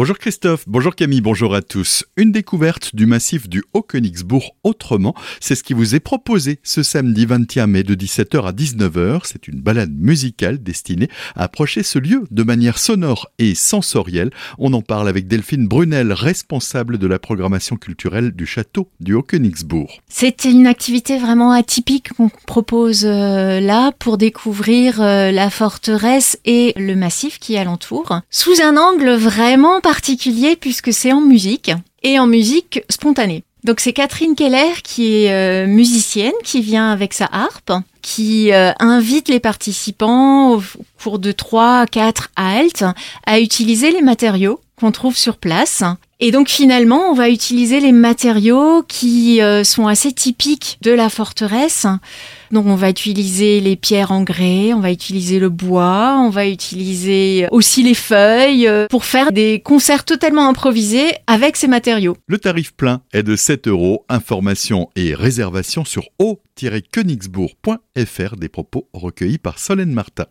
Bonjour Christophe, bonjour Camille, bonjour à tous. Une découverte du massif du Haut-Königsbourg autrement, c'est ce qui vous est proposé ce samedi 21 mai de 17h à 19h. C'est une balade musicale destinée à approcher ce lieu de manière sonore et sensorielle. On en parle avec Delphine Brunel, responsable de la programmation culturelle du château du Haut-Königsbourg. C'est une activité vraiment atypique qu'on propose euh, là pour découvrir euh, la forteresse et le massif qui alentoure sous un angle vraiment particulier puisque c'est en musique et en musique spontanée. Donc c'est Catherine Keller qui est euh, musicienne, qui vient avec sa harpe, qui euh, invite les participants au cours de 3 4 haltes à utiliser les matériaux qu'on trouve sur place. Et donc finalement, on va utiliser les matériaux qui euh, sont assez typiques de la forteresse. Donc on va utiliser les pierres en grès, on va utiliser le bois, on va utiliser aussi les feuilles euh, pour faire des concerts totalement improvisés avec ces matériaux. Le tarif plein est de 7 euros. Information et réservation sur haut-königsbourg.fr des propos recueillis par Solène Martin.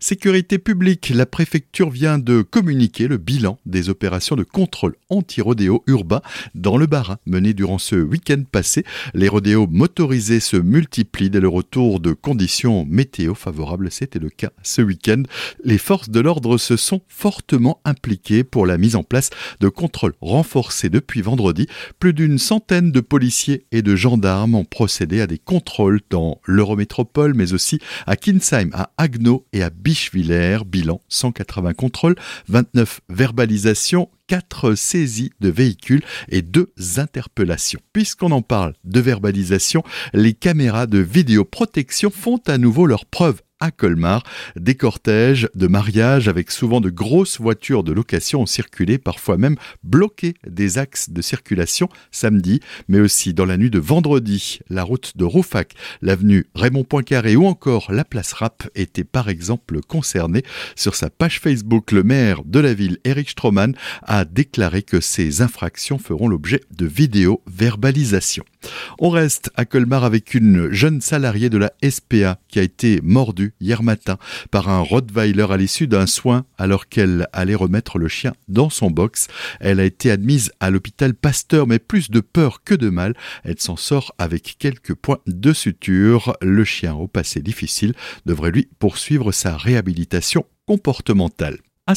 Sécurité publique, la préfecture vient de communiquer le bilan des opérations de contrôle anti-rodéo urbain dans le Bas-Rhin menées durant ce week-end passé. Les rodéos motorisés se multiplient dès le retour de conditions météo favorables. C'était le cas ce week-end. Les forces de l'ordre se sont fortement impliquées pour la mise en place de contrôles renforcés depuis vendredi. Plus d'une centaine de policiers et de gendarmes ont procédé à des contrôles dans l'Eurométropole, mais aussi à Kinsheim, à Agno et à Bischwiller. Bilan 180 contrôles, 29 verbalisations, 4 saisies de véhicules et 2 interpellations. Puisqu'on en parle de verbalisation, les caméras de vidéoprotection font à nouveau leur preuve à Colmar. Des cortèges de mariage avec souvent de grosses voitures de location ont circulé, parfois même bloqué des axes de circulation samedi, mais aussi dans la nuit de vendredi. La route de Roufac, l'avenue Raymond Poincaré ou encore la place Rapp étaient par exemple concernés. Sur sa page Facebook, le maire de la ville, Eric Stroman, a déclaré que ces infractions feront l'objet de vidéos verbalisation. On reste à Colmar avec une jeune salariée de la SPA qui a été mordue hier matin par un Rottweiler à l'issue d'un soin alors qu'elle allait remettre le chien dans son box. Elle a été admise à l'hôpital Pasteur mais plus de peur que de mal. Elle s'en sort avec quelques points de suture. Le chien au passé difficile devrait lui poursuivre sa réhabilitation comportementale. À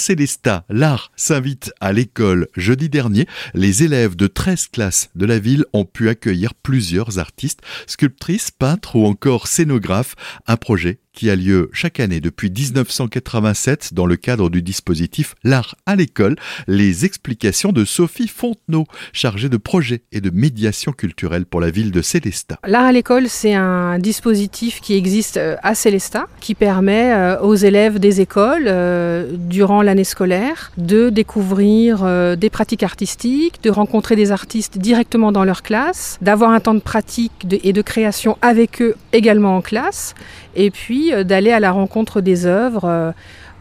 l'art s'invite à l'école. Jeudi dernier, les élèves de 13 classes de la ville ont pu accueillir plusieurs artistes, sculptrices, peintres ou encore scénographes. Un projet qui a lieu chaque année depuis 1987 dans le cadre du dispositif L'art à l'école, les explications de Sophie Fontenot, chargée de projets et de médiation culturelle pour la ville de Célestat. L'art à l'école, c'est un dispositif qui existe euh, à Célestat, qui permet euh, aux élèves des écoles, euh, durant l'année scolaire, de découvrir des pratiques artistiques, de rencontrer des artistes directement dans leur classe, d'avoir un temps de pratique et de création avec eux également en classe, et puis d'aller à la rencontre des œuvres euh,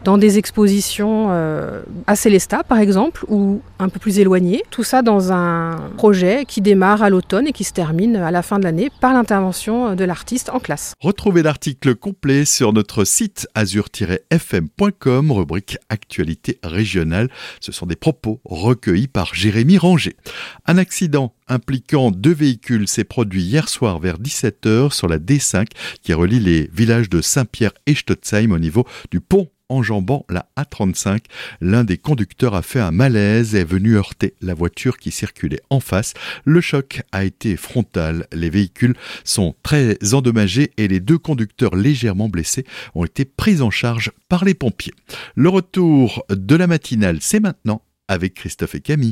dans des expositions euh, à Célestat par exemple ou un peu plus éloignées. Tout ça dans un projet qui démarre à l'automne et qui se termine à la fin de l'année par l'intervention de l'artiste en classe. Retrouvez l'article complet sur notre site azur-fm.com, rubrique Actualité régionale. Ce sont des propos recueillis par Jérémy Ranger. Un accident impliquant deux véhicules s'est produit hier soir vers 17h sur la D5 qui relie les villages de Saint-Pierre et Stotzheim au niveau du pont enjambant la A35. L'un des conducteurs a fait un malaise et est venu heurter la voiture qui circulait en face. Le choc a été frontal. Les véhicules sont très endommagés et les deux conducteurs légèrement blessés ont été pris en charge par les pompiers. Le retour de la matinale, c'est maintenant avec Christophe et Camille.